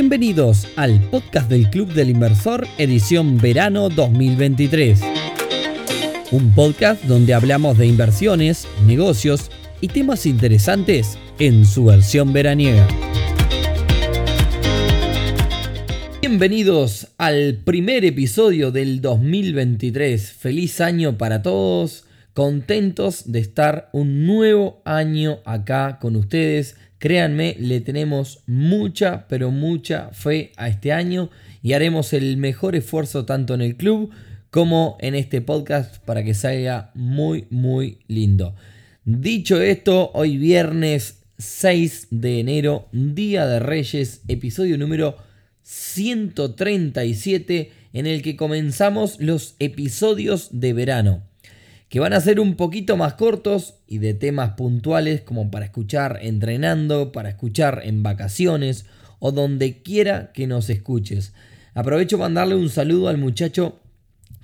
Bienvenidos al podcast del Club del Inversor edición verano 2023. Un podcast donde hablamos de inversiones, negocios y temas interesantes en su versión veraniega. Bienvenidos al primer episodio del 2023. Feliz año para todos. Contentos de estar un nuevo año acá con ustedes Créanme, le tenemos mucha, pero mucha fe a este año y haremos el mejor esfuerzo tanto en el club como en este podcast para que salga muy, muy lindo. Dicho esto, hoy viernes 6 de enero, Día de Reyes, episodio número 137 en el que comenzamos los episodios de verano que van a ser un poquito más cortos y de temas puntuales como para escuchar entrenando, para escuchar en vacaciones o donde quiera que nos escuches. Aprovecho para mandarle un saludo al muchacho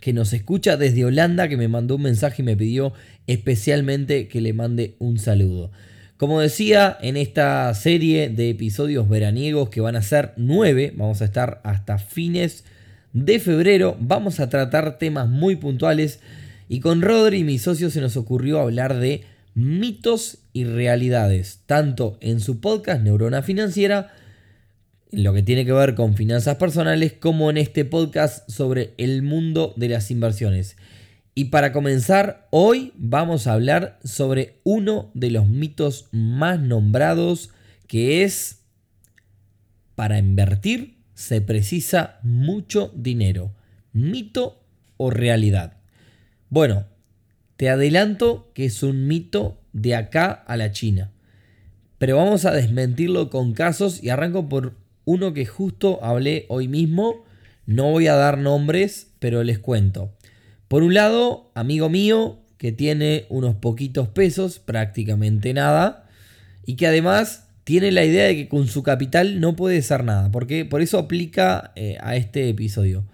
que nos escucha desde Holanda, que me mandó un mensaje y me pidió especialmente que le mande un saludo. Como decía, en esta serie de episodios veraniegos que van a ser nueve, vamos a estar hasta fines de febrero, vamos a tratar temas muy puntuales y con Rodri, mi socio, se nos ocurrió hablar de mitos y realidades, tanto en su podcast Neurona Financiera, en lo que tiene que ver con finanzas personales, como en este podcast sobre el mundo de las inversiones. Y para comenzar, hoy vamos a hablar sobre uno de los mitos más nombrados, que es, para invertir se precisa mucho dinero. ¿Mito o realidad? Bueno, te adelanto que es un mito de acá a la China. Pero vamos a desmentirlo con casos y arranco por uno que justo hablé hoy mismo. No voy a dar nombres, pero les cuento. Por un lado, amigo mío que tiene unos poquitos pesos, prácticamente nada, y que además tiene la idea de que con su capital no puede ser nada, porque por eso aplica eh, a este episodio.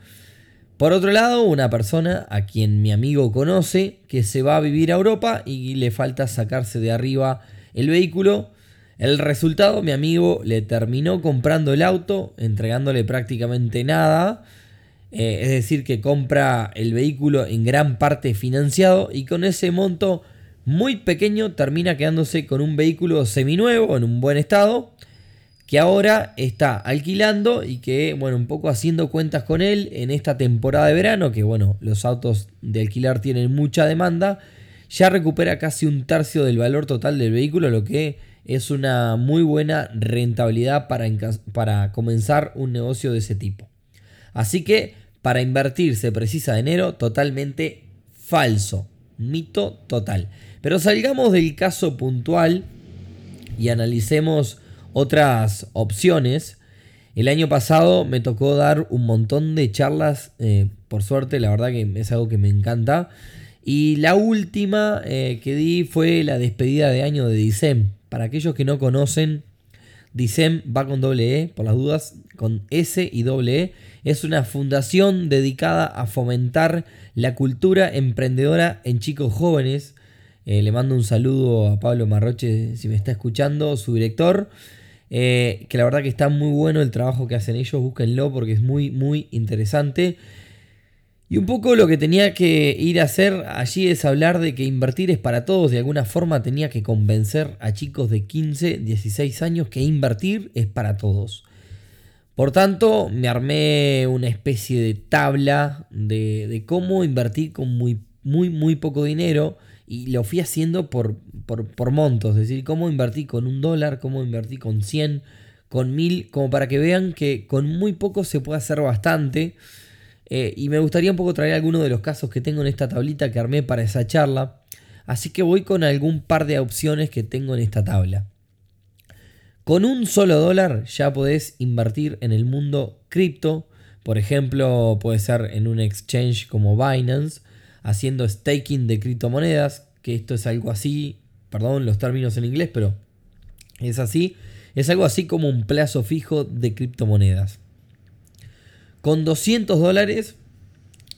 Por otro lado, una persona a quien mi amigo conoce que se va a vivir a Europa y le falta sacarse de arriba el vehículo. El resultado, mi amigo le terminó comprando el auto, entregándole prácticamente nada. Eh, es decir, que compra el vehículo en gran parte financiado y con ese monto muy pequeño termina quedándose con un vehículo seminuevo en un buen estado que ahora está alquilando y que, bueno, un poco haciendo cuentas con él en esta temporada de verano, que bueno, los autos de alquilar tienen mucha demanda, ya recupera casi un tercio del valor total del vehículo, lo que es una muy buena rentabilidad para, para comenzar un negocio de ese tipo. Así que para invertir se precisa dinero totalmente falso, mito total. Pero salgamos del caso puntual y analicemos otras opciones. El año pasado me tocó dar un montón de charlas, eh, por suerte, la verdad que es algo que me encanta. Y la última eh, que di fue la despedida de año de DICEM. Para aquellos que no conocen, DICEM va con doble E, por las dudas, con S y doble E. Es una fundación dedicada a fomentar la cultura emprendedora en chicos jóvenes. Eh, le mando un saludo a Pablo Marroche si me está escuchando, su director. Eh, que la verdad que está muy bueno el trabajo que hacen ellos, búsquenlo porque es muy, muy interesante. Y un poco lo que tenía que ir a hacer allí es hablar de que invertir es para todos. De alguna forma tenía que convencer a chicos de 15, 16 años que invertir es para todos. Por tanto, me armé una especie de tabla de, de cómo invertir con muy, muy, muy poco dinero y lo fui haciendo por, por, montos, es decir, cómo invertí con un dólar, cómo invertí con 100, con 1000, como para que vean que con muy poco se puede hacer bastante. Eh, y me gustaría un poco traer algunos de los casos que tengo en esta tablita que armé para esa charla. Así que voy con algún par de opciones que tengo en esta tabla. Con un solo dólar ya podés invertir en el mundo cripto. Por ejemplo, puede ser en un exchange como Binance haciendo staking de criptomonedas, que esto es algo así, perdón los términos en inglés, pero es así, es algo así como un plazo fijo de criptomonedas. Con 200 dólares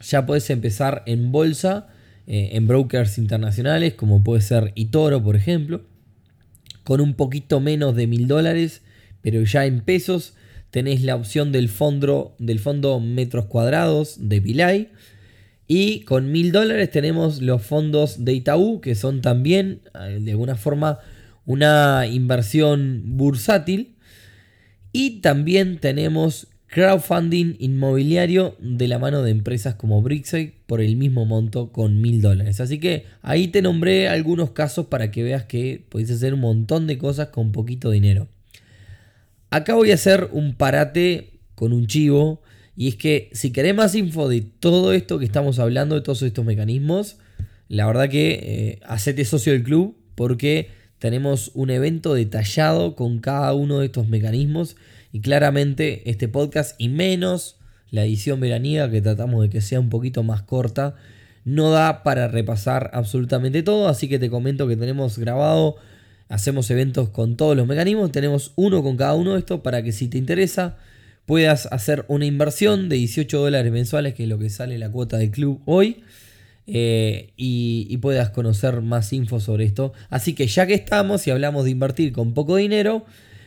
ya puedes empezar en bolsa, eh, en brokers internacionales, como puede ser Itoro, por ejemplo. Con un poquito menos de mil dólares, pero ya en pesos, tenés la opción del fondo, del fondo metros cuadrados de Pilay. Y con mil dólares tenemos los fondos de Itaú, que son también eh, de alguna forma una inversión bursátil. Y también tenemos crowdfunding inmobiliario de la mano de empresas como Brixey por el mismo monto con mil dólares. Así que ahí te nombré algunos casos para que veas que podéis hacer un montón de cosas con poquito dinero. Acá voy a hacer un parate con un chivo. Y es que si querés más info de todo esto que estamos hablando, de todos estos mecanismos, la verdad que eh, hacete socio del club porque tenemos un evento detallado con cada uno de estos mecanismos. Y claramente este podcast y menos la edición veraniega que tratamos de que sea un poquito más corta no da para repasar absolutamente todo, así que te comento que tenemos grabado Hacemos eventos con todos los mecanismos, tenemos uno con cada uno de estos para que si te interesa puedas hacer una inversión de 18 dólares mensuales, que es lo que sale la cuota del club hoy, eh, y, puedas conocer más info sobre esto. Así que ya que estamos y hablamos de invertir con poco dinero,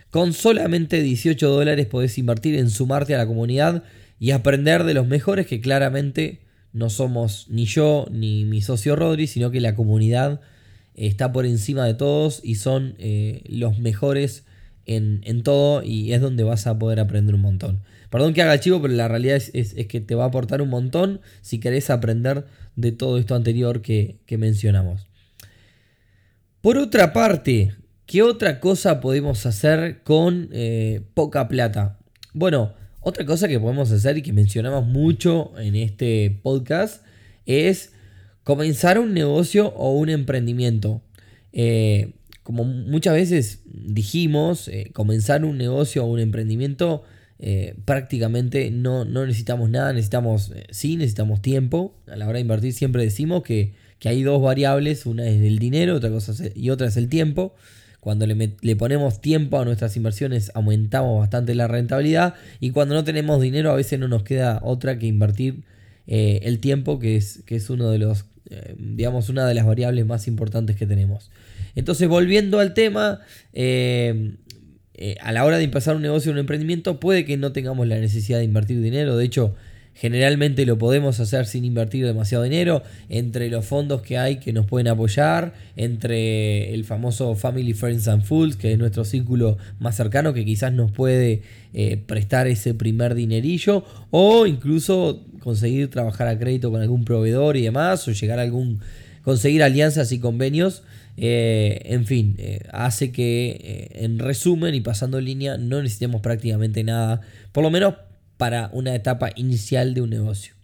con solamente 18 dólares podés invertir en sumarte a la comunidad y aprender de los mejores que claramente no somos ni yo ni mi socio Rodri, sino que la comunidad está por encima de todos y son eh, los mejores en, todo y es donde vas a poder aprender un montón. Perdón que haga chivo, pero la realidad es, que te va a aportar un montón si querés aprender de todo esto anterior que, mencionamos. Por otra parte, ¿qué otra cosa podemos hacer con eh, poca plata? Bueno, otra cosa que podemos hacer y que mencionamos mucho en este podcast es comenzar un negocio o un emprendimiento. Eh, como muchas veces dijimos, eh, comenzar un negocio o un emprendimiento eh, prácticamente no, necesitamos nada, necesitamos, sí, necesitamos tiempo. A la hora de invertir siempre decimos que, hay dos variables, una es el dinero otra cosa y otra es el tiempo. Cuando le, le, ponemos tiempo a nuestras inversiones aumentamos bastante la rentabilidad y cuando no tenemos dinero a veces no nos queda otra que invertir el tiempo que es, que es uno de los eh, digamos, una de las variables más importantes que tenemos. Entonces, volviendo al tema, eh, eh, a la hora de empezar un negocio un emprendimiento, puede que no tengamos la necesidad de invertir dinero. De hecho, Generalmente lo podemos hacer sin invertir demasiado dinero, entre los fondos que hay que nos pueden apoyar, entre el famoso Family, Friends and Fools, que es nuestro círculo más cercano, que quizás nos puede eh, prestar ese primer dinerillo, o incluso conseguir trabajar a crédito con algún proveedor y demás, o llegar a algún, conseguir alianzas y convenios. Eh, en fin, eh, hace que en resumen y pasando línea no necesitemos prácticamente nada, por lo menos para una etapa inicial de un negocio.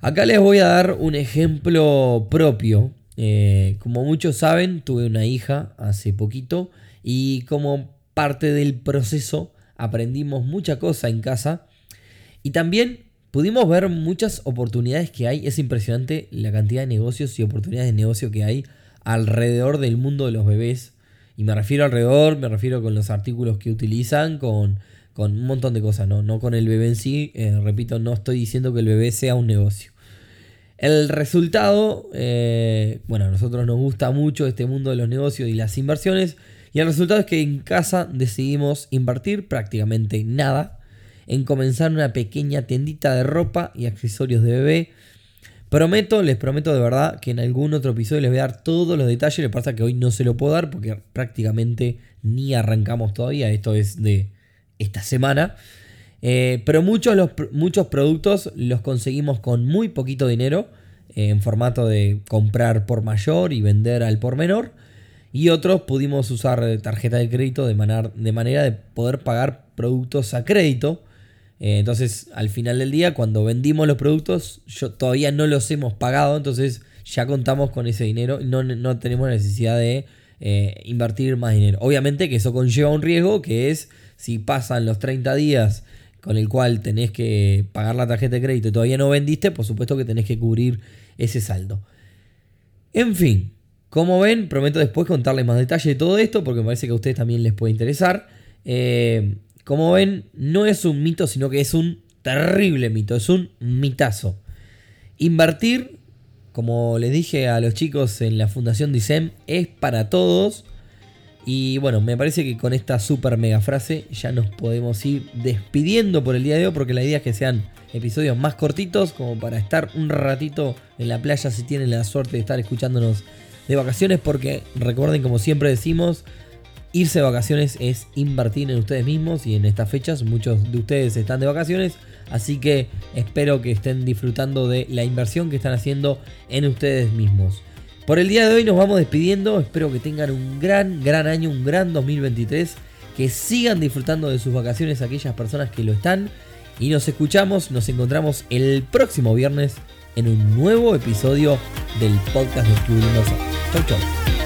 Acá les voy a dar un ejemplo propio. Eh, como muchos saben, tuve una hija hace poquito y como parte del proceso aprendimos mucha cosa en casa y también pudimos ver muchas oportunidades que hay. Es impresionante la cantidad de negocios y oportunidades de negocio que hay alrededor del mundo de los bebés. Y me refiero alrededor, me refiero con los artículos que utilizan, con con un montón de cosas, no, no con el bebé en sí. Eh, repito, no estoy diciendo que el bebé sea un negocio. El resultado, eh, bueno, a nosotros nos gusta mucho este mundo de los negocios y las inversiones. Y el resultado es que en casa decidimos invertir prácticamente nada en comenzar una pequeña tiendita de ropa y accesorios de bebé. Prometo, les prometo de verdad que en algún otro episodio les voy a dar todos los detalles. Lo que pasa que hoy no se lo puedo dar porque prácticamente ni arrancamos todavía. Esto es de esta semana. Eh, pero muchos, muchos productos los conseguimos con muy poquito dinero, eh, en formato de comprar por mayor y vender al por menor. Y otros pudimos usar tarjeta de crédito de manera de poder pagar productos a crédito. Eh, entonces, al final del día, cuando vendimos los productos, yo, todavía no los hemos pagado. Entonces, ya contamos con ese dinero. No, no tenemos necesidad de invertir más dinero. Obviamente que eso conlleva un riesgo que es si pasan los 30 días con el cual tenés que pagar la tarjeta de crédito y todavía no vendiste, por supuesto que tenés que cubrir ese saldo. En fin, como ven, prometo después contarles más detalles de todo esto porque me parece que a ustedes también les puede interesar. Eh, como ven, no es un mito, sino que es un terrible mito, es un mitazo. Invertir, como les dije a los chicos en la Fundación DICEM, es para todos Y bueno, me parece que con esta super mega frase ya nos podemos ir despidiendo por el día de hoy porque la idea es que sean episodios más cortitos como para estar un ratito en la playa si tienen la suerte de estar escuchándonos de vacaciones porque recuerden como siempre decimos, irse de vacaciones es invertir en ustedes mismos y en estas fechas muchos de ustedes están de vacaciones, así que espero que estén disfrutando de la inversión que están haciendo en ustedes mismos. Por el día de hoy nos vamos despidiendo. Espero que tengan un gran, gran año, un gran 2023. Que sigan disfrutando de sus vacaciones aquellas personas que lo están. Y nos escuchamos, nos encontramos el próximo viernes en un nuevo episodio del podcast de Club. Chau, chau.